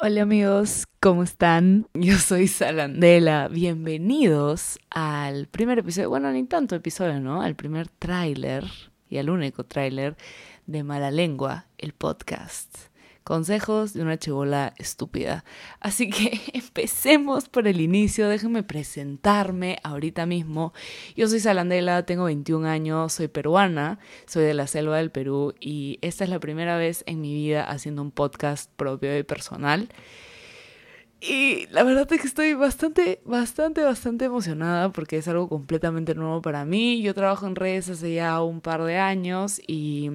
Hola amigos, ¿cómo están? Yo soy Salandela. Bienvenidos al primer episodio, bueno, ni tanto episodio, ¿no? Al primer tráiler y al único tráiler de Mala Lengua, el podcast. Consejos de una chivola estúpida. Así que empecemos por el inicio. Déjenme presentarme ahorita mismo. Yo soy Salandela, tengo 21 años, soy peruana, soy de la selva del Perú y esta es la primera vez en mi vida haciendo un podcast propio y personal. Y la verdad es que estoy bastante, bastante, bastante emocionada porque es algo completamente nuevo para mí. Yo trabajo en redes hace ya un par de años y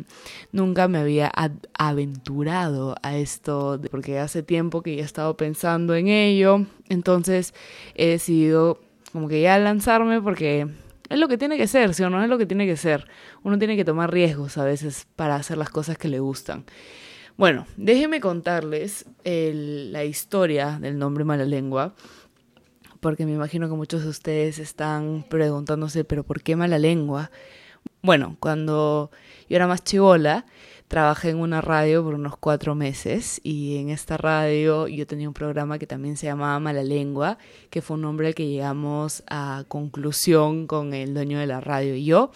nunca me había aventurado a esto porque hace tiempo que ya he estado pensando en ello. Entonces he decidido como que ya lanzarme porque es lo que tiene que ser, ¿sí o no? Es lo que tiene que ser. Uno tiene que tomar riesgos a veces para hacer las cosas que le gustan. Bueno, déjenme contarles la historia del nombre Mala Lengua, porque me imagino que muchos de ustedes están preguntándose, pero ¿por qué Mala Lengua? Bueno, cuando yo era más chivola, trabajé en una radio por unos cuatro meses y en esta radio yo tenía un programa que también se llamaba Mala Lengua, que fue un nombre que llegamos a conclusión con el dueño de la radio y yo.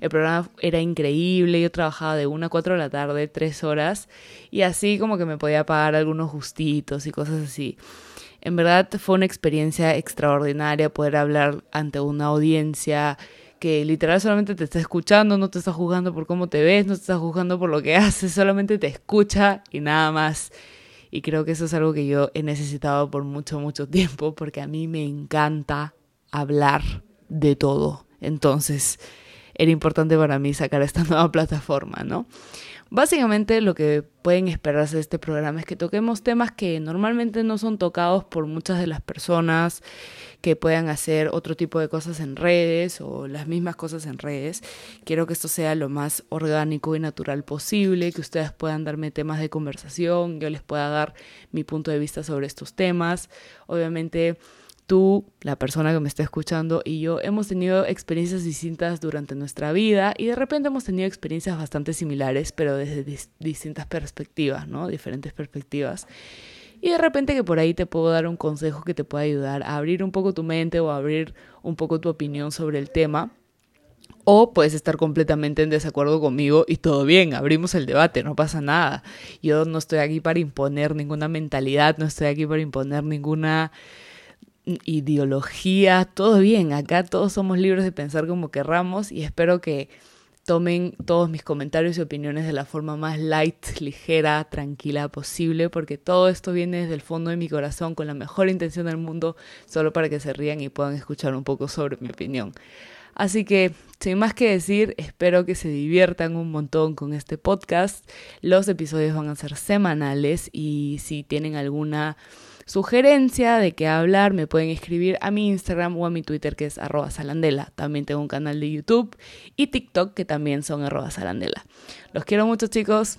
El programa era increíble, yo trabajaba de una a cuatro de la tarde, tres horas, y así como que me podía pagar algunos justitos y cosas así. En verdad fue una experiencia extraordinaria poder hablar ante una audiencia que literal solamente te está escuchando, no te está juzgando por cómo te ves, no te está juzgando por lo que haces, solamente te escucha y nada más. Y creo que eso es algo que yo he necesitado por mucho, mucho tiempo, porque a mí me encanta hablar de todo. Entonces, era importante para mí sacar esta nueva plataforma, ¿no? Básicamente lo que pueden esperarse de este programa es que toquemos temas que normalmente no son tocados por muchas de las personas que puedan hacer otro tipo de cosas en redes o las mismas cosas en redes. Quiero que esto sea lo más orgánico y natural posible, que ustedes puedan darme temas de conversación, yo les pueda dar mi punto de vista sobre estos temas. Obviamente tú, la persona que me está escuchando y yo hemos tenido experiencias distintas durante nuestra vida y de repente hemos tenido experiencias bastante similares, pero desde distintas perspectivas, ¿no? Diferentes perspectivas. Y de repente que por ahí te puedo dar un consejo que te pueda ayudar a abrir un poco tu mente o a abrir un poco tu opinión sobre el tema. O puedes estar completamente en desacuerdo conmigo y todo bien, abrimos el debate, no pasa nada. Yo no estoy aquí para imponer ninguna mentalidad, no estoy aquí para imponer ninguna ideología, todo bien, acá todos somos libres de pensar como querramos y espero que tomen todos mis comentarios y opiniones de la forma más light, ligera, tranquila posible, porque todo esto viene desde el fondo de mi corazón con la mejor intención del mundo, solo para que se rían y puedan escuchar un poco sobre mi opinión. Así que, sin más que decir, espero que se diviertan un montón con este podcast. Los episodios van a ser semanales y si tienen alguna sugerencia de qué hablar, me pueden escribir a mi Instagram o a mi Twitter que es arroba salandela. También tengo un canal de YouTube y TikTok que también son arroba salandela. Los quiero mucho chicos,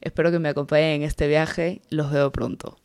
espero que me acompañen en este viaje, los veo pronto.